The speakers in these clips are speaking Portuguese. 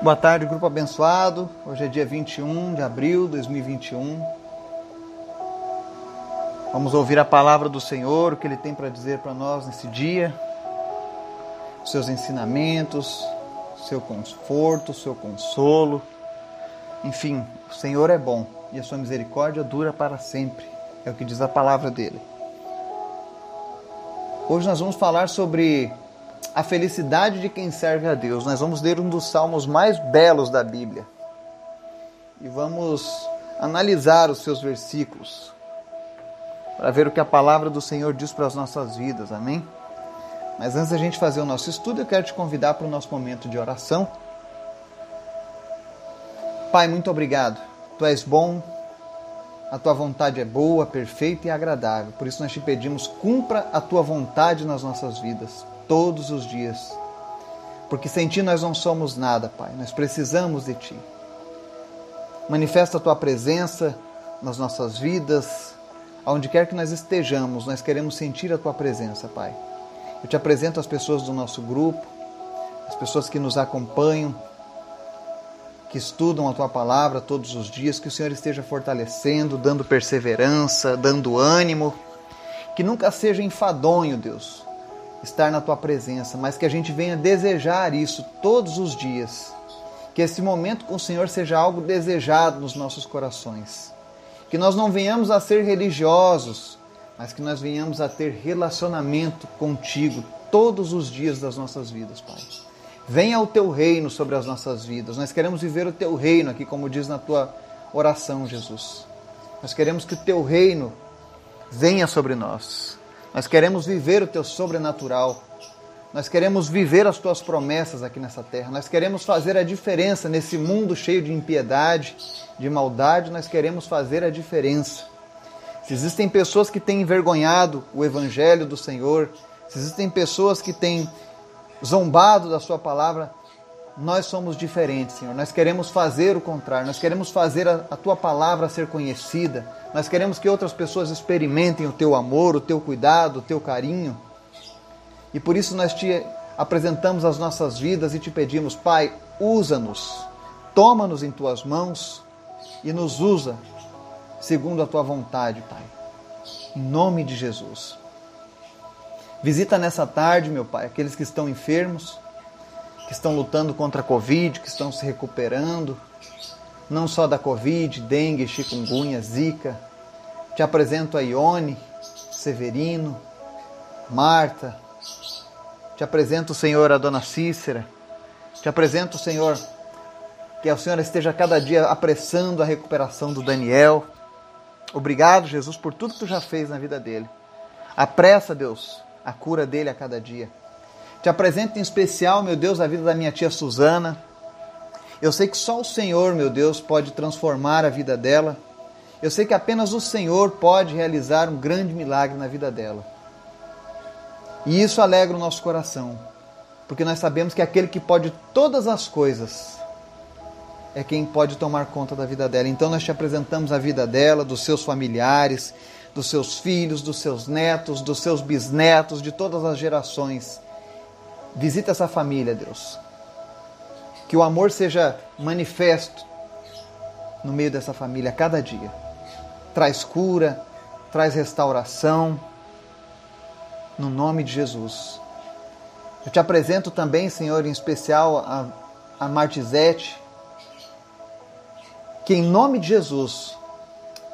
Boa tarde, grupo abençoado. Hoje é dia 21 de abril de 2021. Vamos ouvir a palavra do Senhor, o que Ele tem para dizer para nós nesse dia, seus ensinamentos, seu conforto, seu consolo. Enfim, o Senhor é bom e a sua misericórdia dura para sempre. É o que diz a palavra dele. Hoje nós vamos falar sobre a felicidade de quem serve a Deus. Nós vamos ler um dos salmos mais belos da Bíblia e vamos analisar os seus versículos para ver o que a palavra do Senhor diz para as nossas vidas. Amém? Mas antes da gente fazer o nosso estudo, eu quero te convidar para o nosso momento de oração. Pai, muito obrigado. Tu és bom, a tua vontade é boa, perfeita e agradável. Por isso nós te pedimos, cumpra a tua vontade nas nossas vidas todos os dias. Porque sem Ti nós não somos nada, Pai. Nós precisamos de Ti. Manifesta a Tua presença nas nossas vidas, aonde quer que nós estejamos, nós queremos sentir a Tua presença, Pai. Eu te apresento as pessoas do nosso grupo, as pessoas que nos acompanham, que estudam a Tua palavra todos os dias, que o Senhor esteja fortalecendo, dando perseverança, dando ânimo, que nunca seja enfadonho, Deus, estar na tua presença, mas que a gente venha desejar isso todos os dias. Que esse momento com o Senhor seja algo desejado nos nossos corações. Que nós não venhamos a ser religiosos, mas que nós venhamos a ter relacionamento contigo todos os dias das nossas vidas, Pai. Venha o teu reino sobre as nossas vidas. Nós queremos viver o teu reino aqui, como diz na tua oração, Jesus. Nós queremos que o teu reino venha sobre nós. Nós queremos viver o teu sobrenatural. Nós queremos viver as tuas promessas aqui nessa terra. Nós queremos fazer a diferença nesse mundo cheio de impiedade, de maldade. Nós queremos fazer a diferença. Se existem pessoas que têm envergonhado o evangelho do Senhor, se existem pessoas que têm zombado da sua palavra, nós somos diferentes, Senhor. Nós queremos fazer o contrário, nós queremos fazer a, a, tua palavra ser conhecida, nós queremos que outras pessoas experimentem o teu amor, o teu cuidado, o teu carinho. E por isso nós te apresentamos as nossas vidas e te pedimos, Pai, usa-nos, toma-nos em tuas mãos e nos usa segundo a tua vontade, Pai. Em nome de Jesus. Visita nessa tarde, meu Pai, aqueles que estão enfermos que estão lutando contra a Covid, que estão se recuperando, não só da Covid, dengue, chikungunya, zika. Te apresento a Ione, Severino, Marta. Te apresento, Senhor, a Dona Cícera. Te apresento, Senhor, que a Senhora esteja cada dia apressando a recuperação do Daniel. Obrigado, Jesus, por tudo que tu já fez na vida dele. Apressa, Deus, a cura dele a cada dia. Te apresento em especial, meu Deus, a vida da minha tia Suzana. Eu sei que só o Senhor, meu Deus, pode transformar a vida dela. Eu sei que apenas o Senhor pode realizar um grande milagre na vida dela. E isso alegra o nosso coração, porque nós sabemos que aquele que pode todas as coisas é quem pode tomar conta da vida dela. Então nós te apresentamos a vida dela, dos seus familiares, dos seus filhos, dos seus netos, dos seus bisnetos, de todas as gerações. Visita essa família, Deus. Que o amor seja manifesto no meio dessa família a cada dia. Traz cura, traz restauração, no nome de Jesus. Eu te apresento também, Senhor, em especial a, a Martizete, que em nome de Jesus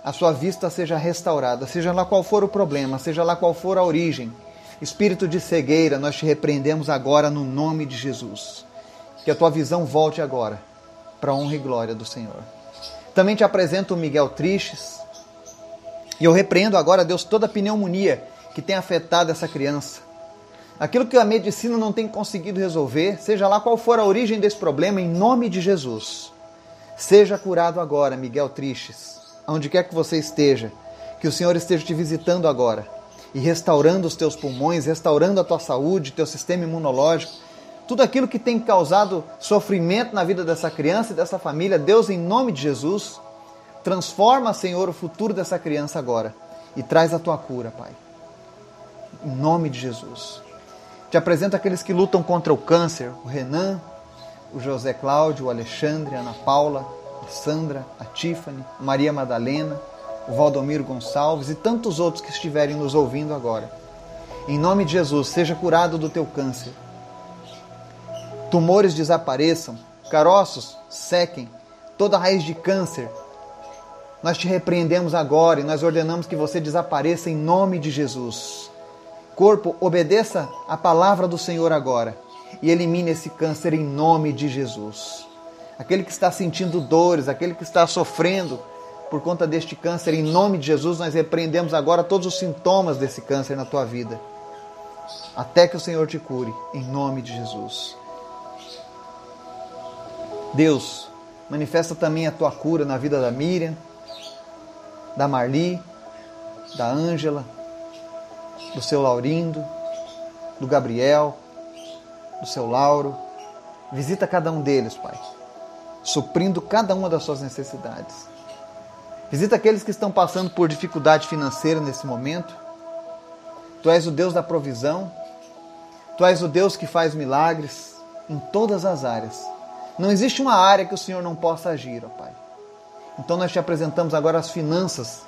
a sua vista seja restaurada, seja lá qual for o problema, seja lá qual for a origem Espírito de cegueira, nós te repreendemos agora no nome de Jesus. Que a tua visão volte agora para a honra e glória do Senhor. Também te apresento o Miguel Tristes. E eu repreendo agora, Deus, toda a pneumonia que tem afetado essa criança. Aquilo que a medicina não tem conseguido resolver, seja lá qual for a origem desse problema, em nome de Jesus. Seja curado agora, Miguel Tristes, onde quer que você esteja. Que o Senhor esteja te visitando agora e restaurando os teus pulmões, restaurando a tua saúde, teu sistema imunológico, tudo aquilo que tem causado sofrimento na vida dessa criança e dessa família, Deus, em nome de Jesus, transforma, Senhor, o futuro dessa criança agora e traz a tua cura, Pai. Em nome de Jesus. Te apresento aqueles que lutam contra o câncer, o Renan, o José Cláudio, o Alexandre, a Ana Paula, a Sandra, a Tiffany, a Maria Madalena, Valdomiro Gonçalves e tantos outros que estiverem nos ouvindo agora. Em nome de Jesus, seja curado do teu câncer. Tumores desapareçam, caroços sequem, toda raiz de câncer. Nós te repreendemos agora e nós ordenamos que você desapareça em nome de Jesus. Corpo, obedeça a palavra do Senhor agora e elimine esse câncer em nome de Jesus. Aquele que está sentindo dores, aquele que está sofrendo por conta deste câncer, em nome de Jesus, nós repreendemos agora todos os sintomas desse câncer na tua vida. Até que o Senhor te cure, em nome de Jesus. Deus, manifesta também a tua cura na vida da Miriam, da Marli, da Ângela, do seu Laurindo, do Gabriel, do seu Lauro. Visita cada um deles, Pai, suprindo cada uma das suas necessidades. Visita aqueles que estão passando por dificuldade financeira nesse momento. Tu és o Deus da provisão. Tu és o Deus que faz milagres em todas as áreas. Não existe uma área que o Senhor não possa agir, ó Pai. Então nós te apresentamos agora as finanças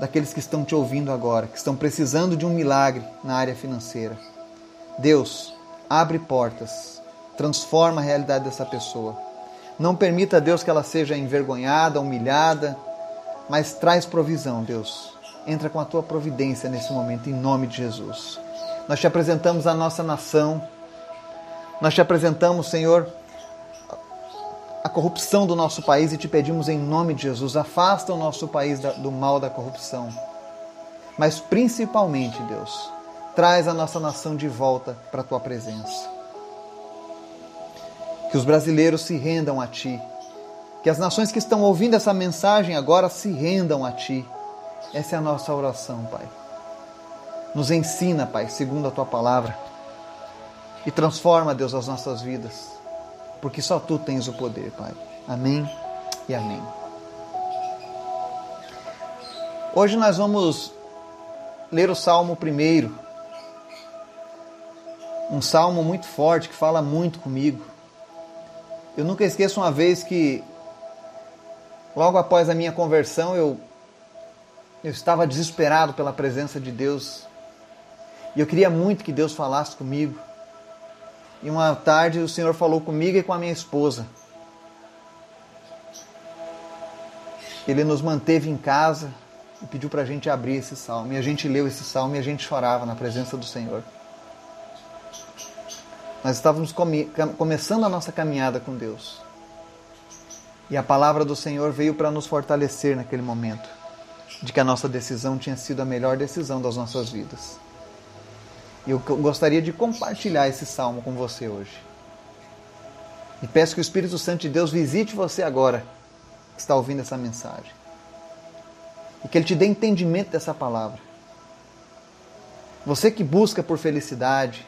daqueles que estão te ouvindo agora, que estão precisando de um milagre na área financeira. Deus, abre portas, transforma a realidade dessa pessoa. Não permita, Deus, que ela seja envergonhada, humilhada, mas traz provisão, Deus. Entra com a tua providência nesse momento, em nome de Jesus. Nós te apresentamos a nossa nação, nós te apresentamos, Senhor, a corrupção do nosso país e te pedimos em nome de Jesus, afasta o nosso país do mal da corrupção. Mas principalmente, Deus, traz a nossa nação de volta para a tua presença. Que os brasileiros se rendam a ti. Que as nações que estão ouvindo essa mensagem agora se rendam a ti. Essa é a nossa oração, Pai. Nos ensina, Pai, segundo a tua palavra. E transforma, Deus, as nossas vidas porque só tu tens o poder, Pai. Amém e amém. Hoje nós vamos ler o Salmo primeiro. Um salmo muito forte que fala muito comigo. Eu nunca esqueço uma vez que, logo após a minha conversão, eu, eu estava desesperado pela presença de Deus. E eu queria muito que Deus falasse comigo. E uma tarde o Senhor falou comigo e com a minha esposa. Ele nos manteve em casa e pediu para a gente abrir esse salmo. E a gente leu esse salmo e a gente chorava na presença do Senhor. Nós estávamos come começando a nossa caminhada com Deus. E a palavra do Senhor veio para nos fortalecer naquele momento, de que a nossa decisão tinha sido a melhor decisão das nossas vidas. E eu gostaria de compartilhar esse salmo com você hoje. E peço que o Espírito Santo de Deus visite você agora, que está ouvindo essa mensagem. E que Ele te dê entendimento dessa palavra. Você que busca por felicidade,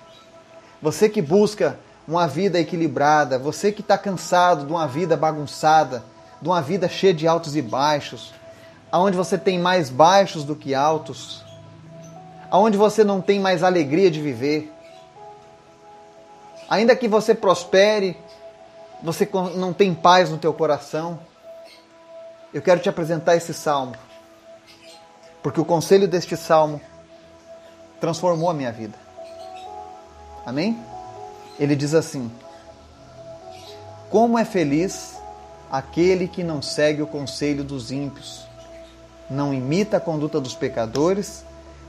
você que busca uma vida equilibrada, você que está cansado de uma vida bagunçada, de uma vida cheia de altos e baixos, aonde você tem mais baixos do que altos, aonde você não tem mais alegria de viver. Ainda que você prospere, você não tem paz no teu coração. Eu quero te apresentar esse salmo, porque o conselho deste salmo transformou a minha vida. Amém? Ele diz assim: Como é feliz aquele que não segue o conselho dos ímpios, não imita a conduta dos pecadores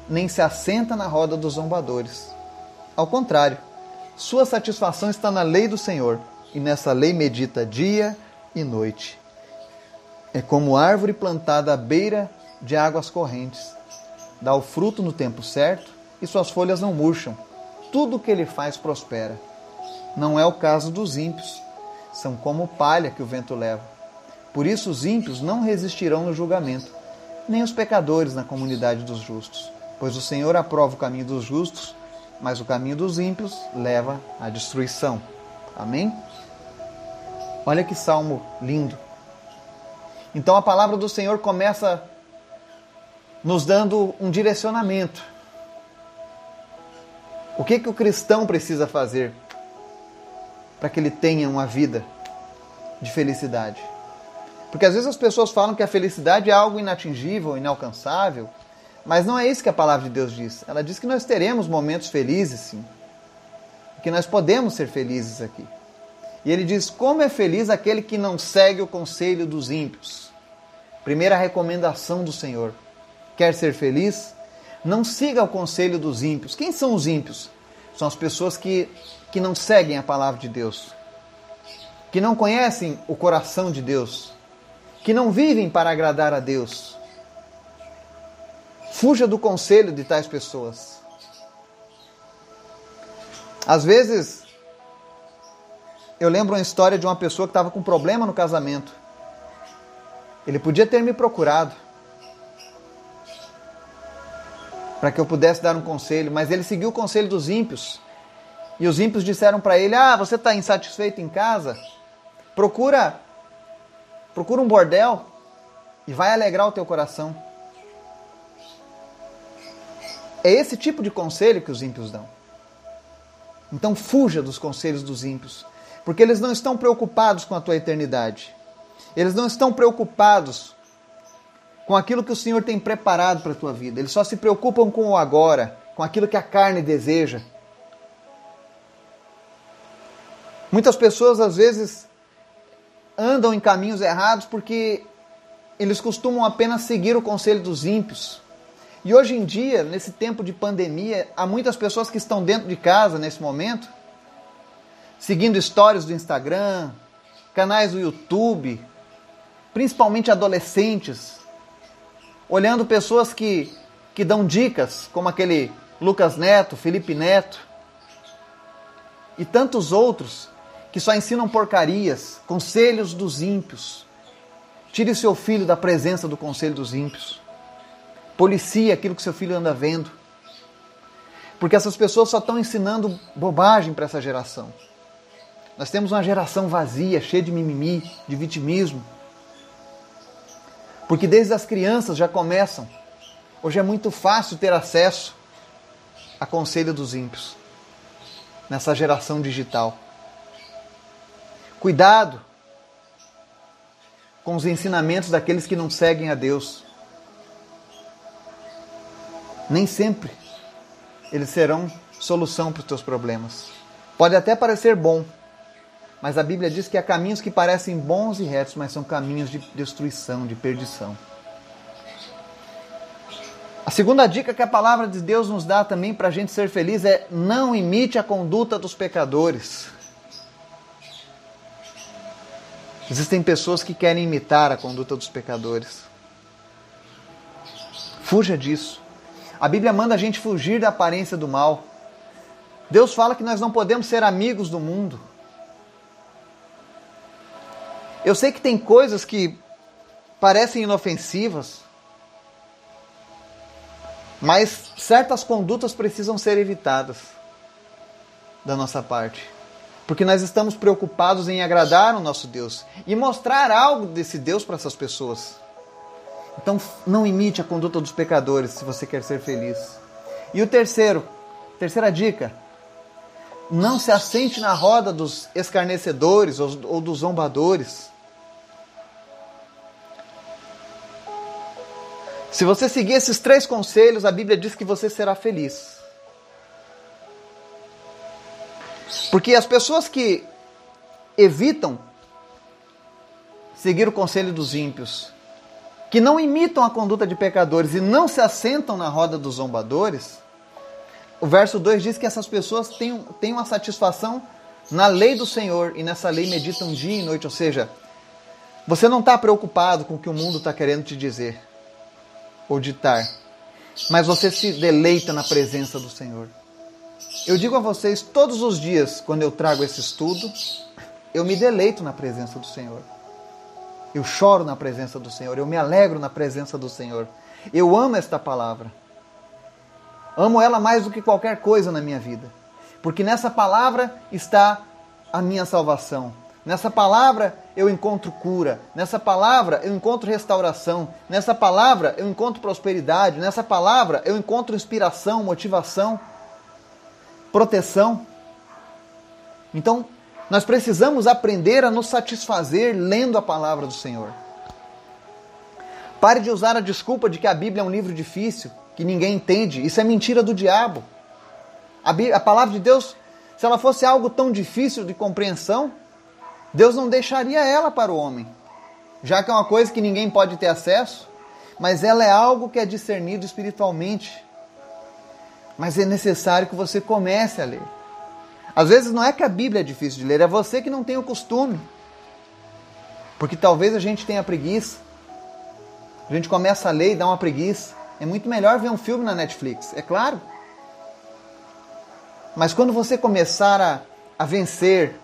nem se assenta na roda dos zombadores. Ao contrário, sua satisfação está na lei do Senhor, e nessa lei medita dia e noite. É como árvore plantada à beira de águas correntes. Dá o fruto no tempo certo e suas folhas não murcham. Tudo o que ele faz prospera. Não é o caso dos ímpios. São como palha que o vento leva. Por isso os ímpios não resistirão no julgamento, nem os pecadores na comunidade dos justos. Pois o Senhor aprova o caminho dos justos, mas o caminho dos ímpios leva à destruição. Amém? Olha que salmo lindo. Então a palavra do Senhor começa nos dando um direcionamento. O que, que o cristão precisa fazer? Para que ele tenha uma vida de felicidade. Porque às vezes as pessoas falam que a felicidade é algo inatingível, inalcançável, mas não é isso que a palavra de Deus diz. Ela diz que nós teremos momentos felizes, sim. Que nós podemos ser felizes aqui. E ele diz: Como é feliz aquele que não segue o conselho dos ímpios. Primeira recomendação do Senhor. Quer ser feliz? Não siga o conselho dos ímpios. Quem são os ímpios? São as pessoas que, que não seguem a palavra de Deus, que não conhecem o coração de Deus, que não vivem para agradar a Deus. Fuja do conselho de tais pessoas. Às vezes, eu lembro uma história de uma pessoa que estava com problema no casamento. Ele podia ter me procurado para que eu pudesse dar um conselho, mas ele seguiu o conselho dos ímpios. E os ímpios disseram para ele: Ah, você está insatisfeito em casa? Procura, procura um bordel e vai alegrar o teu coração. É esse tipo de conselho que os ímpios dão. Então fuja dos conselhos dos ímpios, porque eles não estão preocupados com a tua eternidade. Eles não estão preocupados com aquilo que o Senhor tem preparado para a tua vida. Eles só se preocupam com o agora, com aquilo que a carne deseja. Muitas pessoas às vezes andam em caminhos errados porque eles costumam apenas seguir o conselho dos ímpios. E hoje em dia, nesse tempo de pandemia, há muitas pessoas que estão dentro de casa nesse momento, seguindo histórias do Instagram, canais do YouTube, principalmente adolescentes, olhando pessoas que, que dão dicas, como aquele Lucas Neto, Felipe Neto, e tantos outros que só ensinam porcarias, conselhos dos ímpios. Tire seu filho da presença do conselho dos ímpios. Policie aquilo que seu filho anda vendo. Porque essas pessoas só estão ensinando bobagem para essa geração. Nós temos uma geração vazia, cheia de mimimi, de vitimismo. Porque desde as crianças já começam. Hoje é muito fácil ter acesso a conselho dos ímpios nessa geração digital. Cuidado com os ensinamentos daqueles que não seguem a Deus. Nem sempre eles serão solução para os teus problemas. Pode até parecer bom, mas a Bíblia diz que há caminhos que parecem bons e retos, mas são caminhos de destruição, de perdição. A segunda dica que a palavra de Deus nos dá também para a gente ser feliz é não imite a conduta dos pecadores. Existem pessoas que querem imitar a conduta dos pecadores. Fuja disso. A Bíblia manda a gente fugir da aparência do mal. Deus fala que nós não podemos ser amigos do mundo. Eu sei que tem coisas que parecem inofensivas, mas certas condutas precisam ser evitadas da nossa parte. Porque nós estamos preocupados em agradar o nosso Deus e mostrar algo desse Deus para essas pessoas. Então não imite a conduta dos pecadores se você quer ser feliz. E o terceiro, terceira dica, não se assente na roda dos escarnecedores ou dos zombadores. Se você seguir esses três conselhos, a Bíblia diz que você será feliz. Porque as pessoas que evitam seguir o conselho dos ímpios, que não imitam a conduta de pecadores e não se assentam na roda dos zombadores, o verso 2 diz que essas pessoas têm, têm uma satisfação na lei do Senhor e nessa lei meditam dia e noite. Ou seja, você não está preocupado com o que o mundo está querendo te dizer ou ditar, mas você se deleita na presença do Senhor. Eu digo a vocês todos os dias, quando eu trago esse estudo, eu me deleito na presença do Senhor. Eu choro na presença do Senhor, eu me alegro na presença do Senhor. Eu amo esta palavra. Amo ela mais do que qualquer coisa na minha vida, porque nessa palavra está a minha salvação. Nessa palavra eu encontro cura, nessa palavra eu encontro restauração, nessa palavra eu encontro prosperidade, nessa palavra eu encontro inspiração, motivação, proteção. Então, Nós precisamos aprender a nos satisfazer lendo a palavra do Senhor. Pare de usar a desculpa de que a Bíblia é um livro difícil, que ninguém entende. Isso é mentira do diabo. A, Bíblia, a palavra de Deus, se ela fosse algo tão difícil de compreensão, Deus não deixaria ela para o homem, já que é uma coisa que ninguém pode ter acesso, mas ela é algo que é discernido espiritualmente. Mas é necessário que você comece a ler. Às vezes não é que a Bíblia é difícil de ler, é você que não tem o costume. Porque talvez a gente tenha preguiça. A gente começa a ler e dá uma preguiça. É muito melhor ver um filme na Netflix, é claro. Mas quando você começar a, a vencer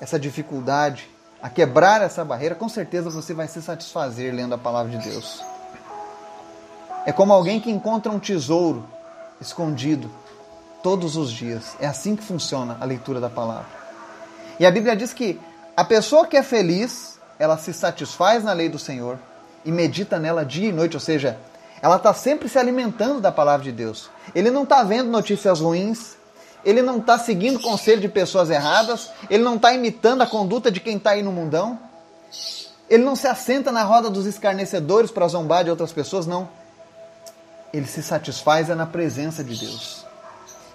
essa dificuldade, a quebrar essa barreira, com certeza você vai se satisfazer lendo a palavra de Deus. É como alguém que encontra um tesouro escondido todos os dias. É assim que funciona a leitura da palavra. E a Bíblia diz que a pessoa que é feliz, ela se satisfaz na lei do Senhor e medita nela dia e noite, ou seja, ela está sempre se alimentando da palavra de Deus. Ele não está vendo notícias ruins, ele não está seguindo conselho de pessoas erradas, ele não está imitando a conduta de quem está aí no mundão, ele não se assenta na roda dos escarnecedores para zombar de outras pessoas, não. Ele se satisfaz é na presença de Deus.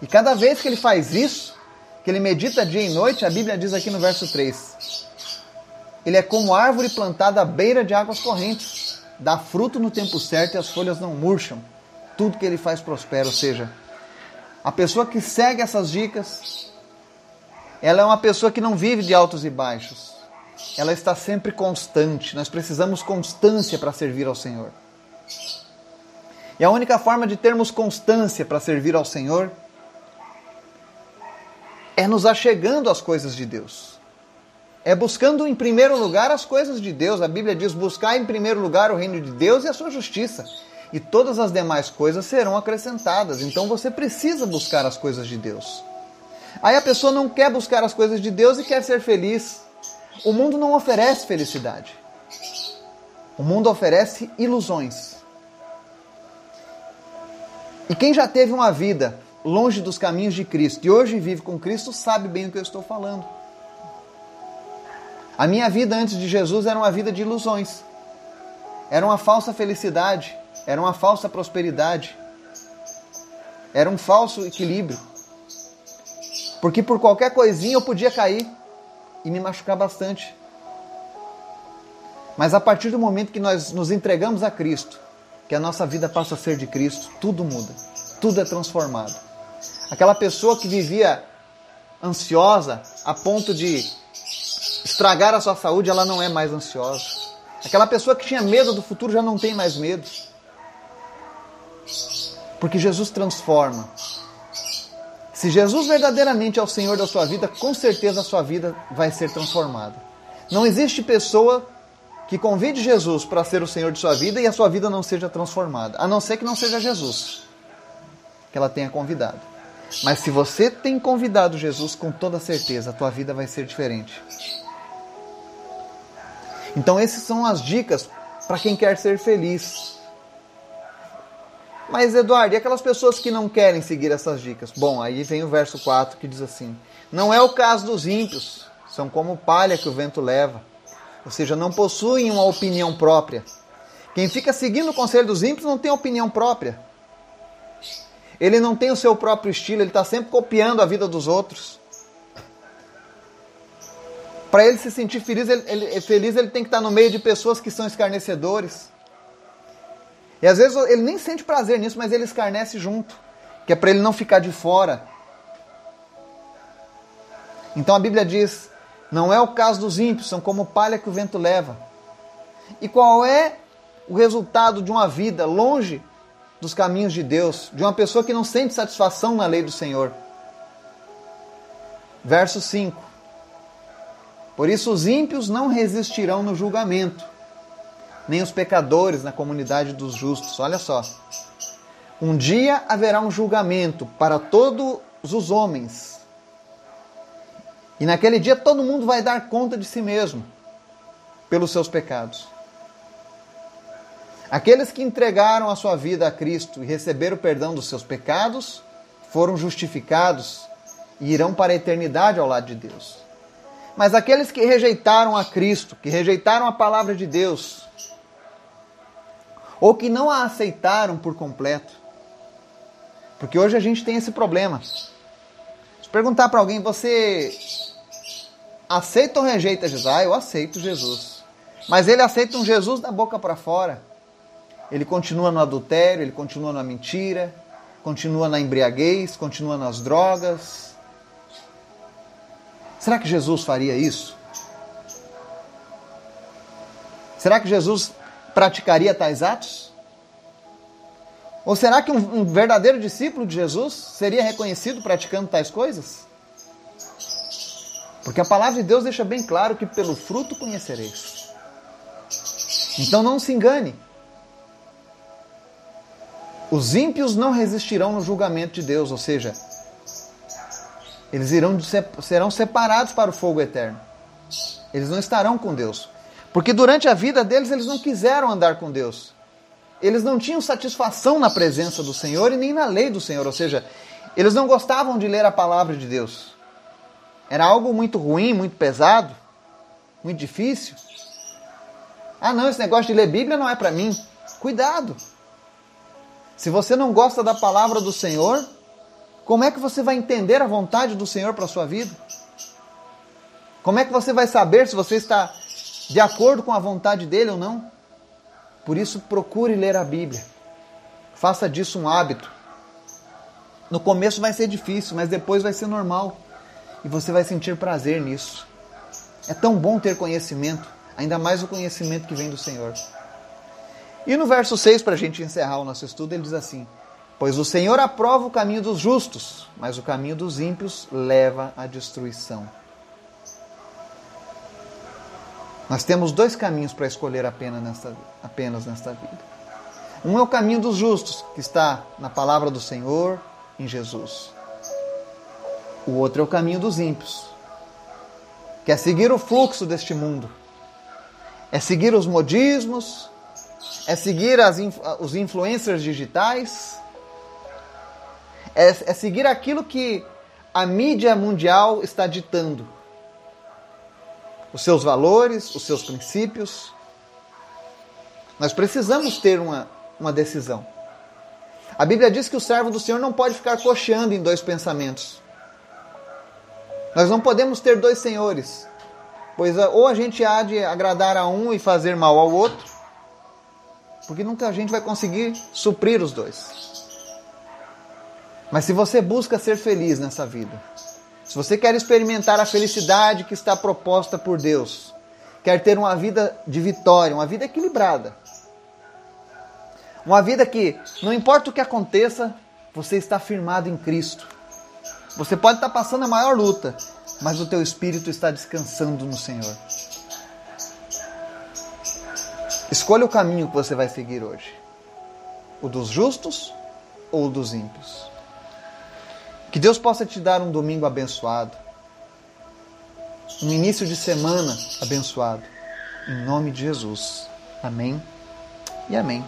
E cada vez que ele faz isso, que ele medita dia e noite, a Bíblia diz aqui no verso 3: Ele é como árvore plantada à beira de águas correntes, dá fruto no tempo certo e as folhas não murcham. Tudo que ele faz prospera, ou seja, a pessoa que segue essas dicas, ela é uma pessoa que não vive de altos e baixos. Ela está sempre constante. Nós precisamos constância para servir ao Senhor. E a única forma de termos constância para servir ao Senhor é nos achegando às coisas de Deus. É buscando em primeiro lugar as coisas de Deus. A Bíblia diz: buscar em primeiro lugar o reino de Deus e a sua justiça, e todas as demais coisas serão acrescentadas. Então você precisa buscar as coisas de Deus. Aí a pessoa não quer buscar as coisas de Deus e quer ser feliz. O mundo não oferece felicidade. O mundo oferece ilusões. E quem já teve uma vida longe dos caminhos de Cristo e hoje vive com Cristo, sabe bem o que eu estou falando. A minha vida antes de Jesus era uma vida de ilusões. Era uma falsa felicidade, era uma falsa prosperidade. Era um falso equilíbrio. Porque por qualquer coisinha eu podia cair e me machucar bastante. Mas a partir do momento que nós nos entregamos a Cristo, que a nossa vida passa a ser de Cristo, tudo muda, tudo é transformado. Aquela pessoa que vivia ansiosa a ponto de estragar a sua saúde, ela não é mais ansiosa. Aquela pessoa que tinha medo do futuro já não tem mais medo. Porque Jesus transforma. Se Jesus verdadeiramente é o Senhor da sua vida, com certeza a sua vida vai ser transformada. Não existe pessoa que convide Jesus para ser o Senhor de sua vida e a sua vida não seja transformada, a não ser que não seja Jesus que ela tenha convidado. Mas se você tem convidado Jesus, com toda certeza, a tua vida vai ser diferente. Então, essas são as dicas para quem quer ser feliz. Mas, Eduardo, e aquelas pessoas que não querem seguir essas dicas? Bom, aí vem o verso 4 que diz assim: Não é o caso dos ímpios, são como palha que o vento leva. Ou seja, não possuem uma opinião própria. Quem fica seguindo o conselho dos ímpios não tem opinião própria. Ele não tem o seu próprio estilo, ele está sempre copiando a vida dos outros. Para ele se sentir feliz ele, ele, feliz, ele tem que estar no meio de pessoas que são escarnecedores. E às vezes ele nem sente prazer nisso, mas ele escarnece junto, que é para ele não ficar de fora. Então a Bíblia diz: não é o caso dos ímpios, são como palha que o vento leva. E qual é o resultado de uma vida longe dos caminhos de Deus, de uma pessoa que não sente satisfação na lei do Senhor. Verso 5: Por isso os ímpios não resistirão no julgamento, nem os pecadores na comunidade dos justos. Olha só. Um dia haverá um julgamento para todos os homens. E naquele dia todo mundo vai dar conta de si mesmo pelos seus pecados. Aqueles que entregaram a sua vida a Cristo e receberam o perdão dos seus pecados foram justificados e irão para a eternidade ao lado de Deus. Mas aqueles que rejeitaram a Cristo, que rejeitaram a palavra de Deus, ou que não a aceitaram por completo, porque hoje a gente tem esse problema. Se perguntar para alguém, você aceita ou rejeita Jesus? Ah, eu aceito Jesus. Mas ele aceita um Jesus da boca para fora. Ele continua no adultério, ele continua na mentira, continua na embriaguez, continua nas drogas. Será que Jesus faria isso? Será que Jesus praticaria tais atos? Ou será que um, um verdadeiro discípulo de Jesus seria reconhecido praticando tais coisas? Porque a palavra de Deus deixa bem claro que pelo fruto conhecereis. Então não se engane. Os ímpios não resistirão no julgamento de Deus, ou seja, eles irão, serão separados para o fogo eterno. Eles não estarão com Deus. Porque durante a vida deles eles não quiseram andar com Deus eles não tinham satisfação na presença do Senhor e nem na lei do Senhor, ou seja, eles não gostavam de ler a palavra de Deus. Era algo muito ruim, muito pesado, muito difícil. Ah, não, esse negócio de ler Bíblia não é para mim. Cuidado. Se você não gosta da palavra do Senhor, como é que você vai entender a vontade do Senhor para sua vida? Como é que você vai saber se você está de acordo com a vontade dele ou não? Por isso, procure ler a Bíblia. Faça disso um hábito. No começo vai ser difícil, mas depois vai ser normal. E você vai sentir prazer nisso. É tão bom ter conhecimento, ainda mais o conhecimento que vem do Senhor. E no verso 6, para a gente encerrar o nosso estudo, ele diz assim: Pois o Senhor aprova o caminho dos justos, mas o caminho dos ímpios leva à destruição. Nós temos dois caminhos para escolher apenas nesta, apenas nesta vida. Um é o caminho dos justos, que está na palavra do Senhor, em Jesus. O outro é o caminho dos ímpios, que é seguir o fluxo deste mundo, é seguir os modismos, é seguir as, os influencers digitais, é, é seguir aquilo que a mídia mundial está ditando os seus valores, os seus princípios. Nós precisamos ter uma, uma decisão. A Bíblia diz que o servo do Senhor não pode ficar cocheando em dois pensamentos. Nós não podemos ter dois senhores, pois ah, ou a gente há de agradar a um e fazer mal ao outro, porque nunca a gente vai conseguir suprir os dois. Mas se você busca ser feliz nessa vida, se você quer experimentar a felicidade que está proposta por Deus, quer ter uma vida de vitória, uma vida equilibrada, uma vida que, não importa o que aconteça, você está firmado em Cristo. Você pode estar passando a maior luta, mas o teu espírito está descansando no Senhor. Escolha o caminho que você vai seguir hoje: o dos justos ou o dos ímpios. Que Deus possa te dar um domingo abençoado, um início de semana abençoado. Em nome de Jesus. Amém e amém.